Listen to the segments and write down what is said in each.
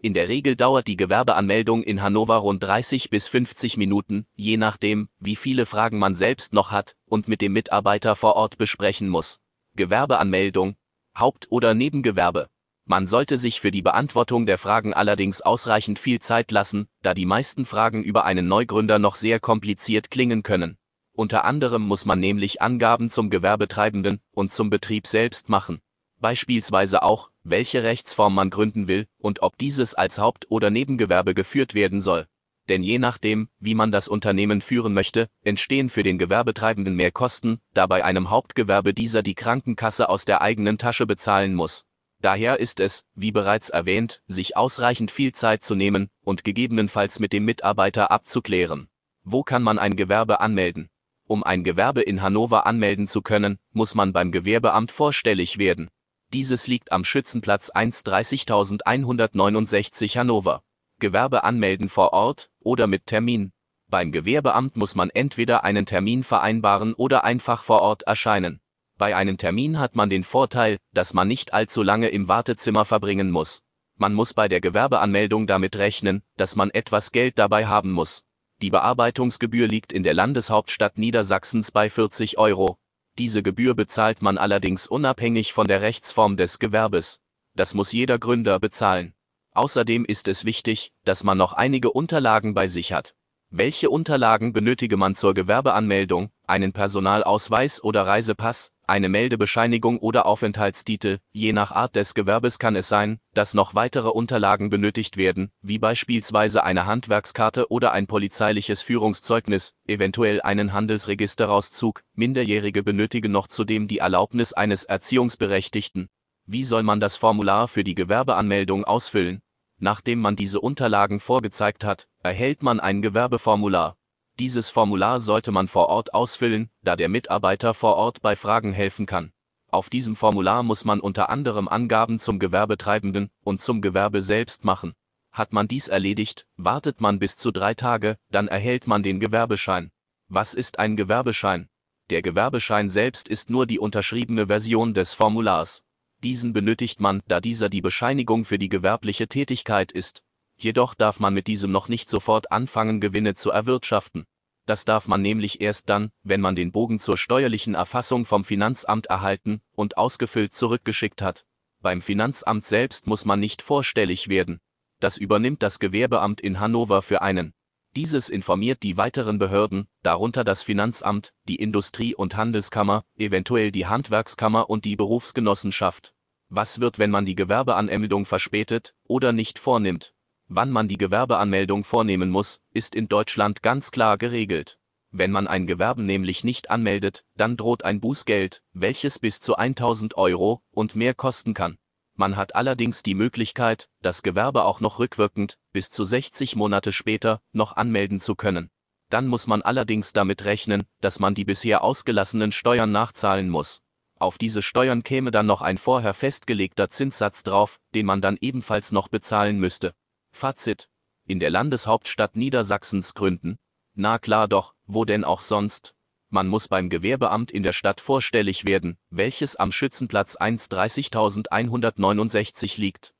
In der Regel dauert die Gewerbeanmeldung in Hannover rund 30 bis 50 Minuten, je nachdem, wie viele Fragen man selbst noch hat und mit dem Mitarbeiter vor Ort besprechen muss. Gewerbeanmeldung, Haupt- oder Nebengewerbe. Man sollte sich für die Beantwortung der Fragen allerdings ausreichend viel Zeit lassen, da die meisten Fragen über einen Neugründer noch sehr kompliziert klingen können. Unter anderem muss man nämlich Angaben zum Gewerbetreibenden und zum Betrieb selbst machen. Beispielsweise auch, welche Rechtsform man gründen will und ob dieses als Haupt- oder Nebengewerbe geführt werden soll. Denn je nachdem, wie man das Unternehmen führen möchte, entstehen für den Gewerbetreibenden mehr Kosten, da bei einem Hauptgewerbe dieser die Krankenkasse aus der eigenen Tasche bezahlen muss. Daher ist es, wie bereits erwähnt, sich ausreichend viel Zeit zu nehmen und gegebenenfalls mit dem Mitarbeiter abzuklären. Wo kann man ein Gewerbe anmelden? Um ein Gewerbe in Hannover anmelden zu können, muss man beim Gewerbeamt vorstellig werden. Dieses liegt am Schützenplatz 1 30169 Hannover. Gewerbe anmelden vor Ort oder mit Termin. Beim Gewerbeamt muss man entweder einen Termin vereinbaren oder einfach vor Ort erscheinen. Bei einem Termin hat man den Vorteil, dass man nicht allzu lange im Wartezimmer verbringen muss. Man muss bei der Gewerbeanmeldung damit rechnen, dass man etwas Geld dabei haben muss. Die Bearbeitungsgebühr liegt in der Landeshauptstadt Niedersachsens bei 40 Euro. Diese Gebühr bezahlt man allerdings unabhängig von der Rechtsform des Gewerbes. Das muss jeder Gründer bezahlen. Außerdem ist es wichtig, dass man noch einige Unterlagen bei sich hat. Welche Unterlagen benötige man zur Gewerbeanmeldung? Einen Personalausweis oder Reisepass, eine Meldebescheinigung oder Aufenthaltstitel, je nach Art des Gewerbes kann es sein, dass noch weitere Unterlagen benötigt werden, wie beispielsweise eine Handwerkskarte oder ein polizeiliches Führungszeugnis, eventuell einen Handelsregisterauszug, Minderjährige benötigen noch zudem die Erlaubnis eines Erziehungsberechtigten. Wie soll man das Formular für die Gewerbeanmeldung ausfüllen? Nachdem man diese Unterlagen vorgezeigt hat, erhält man ein Gewerbeformular. Dieses Formular sollte man vor Ort ausfüllen, da der Mitarbeiter vor Ort bei Fragen helfen kann. Auf diesem Formular muss man unter anderem Angaben zum Gewerbetreibenden und zum Gewerbe selbst machen. Hat man dies erledigt, wartet man bis zu drei Tage, dann erhält man den Gewerbeschein. Was ist ein Gewerbeschein? Der Gewerbeschein selbst ist nur die unterschriebene Version des Formulars. Diesen benötigt man, da dieser die Bescheinigung für die gewerbliche Tätigkeit ist jedoch darf man mit diesem noch nicht sofort anfangen, Gewinne zu erwirtschaften. Das darf man nämlich erst dann, wenn man den Bogen zur steuerlichen Erfassung vom Finanzamt erhalten und ausgefüllt zurückgeschickt hat. Beim Finanzamt selbst muss man nicht vorstellig werden. Das übernimmt das Gewerbeamt in Hannover für einen. Dieses informiert die weiteren Behörden, darunter das Finanzamt, die Industrie- und Handelskammer, eventuell die Handwerkskammer und die Berufsgenossenschaft. Was wird, wenn man die Gewerbeanmeldung verspätet oder nicht vornimmt? Wann man die Gewerbeanmeldung vornehmen muss, ist in Deutschland ganz klar geregelt. Wenn man ein Gewerbe nämlich nicht anmeldet, dann droht ein Bußgeld, welches bis zu 1000 Euro und mehr kosten kann. Man hat allerdings die Möglichkeit, das Gewerbe auch noch rückwirkend, bis zu 60 Monate später, noch anmelden zu können. Dann muss man allerdings damit rechnen, dass man die bisher ausgelassenen Steuern nachzahlen muss. Auf diese Steuern käme dann noch ein vorher festgelegter Zinssatz drauf, den man dann ebenfalls noch bezahlen müsste. Fazit. In der Landeshauptstadt Niedersachsens gründen? Na klar doch, wo denn auch sonst? Man muss beim Gewerbeamt in der Stadt vorstellig werden, welches am Schützenplatz 1 30169 liegt.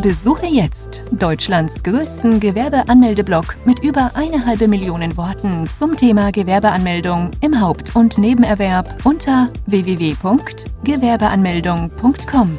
Besuche jetzt Deutschlands größten Gewerbeanmeldeblock mit über eine halbe Million Worten zum Thema Gewerbeanmeldung im Haupt- und Nebenerwerb unter www.gewerbeanmeldung.com.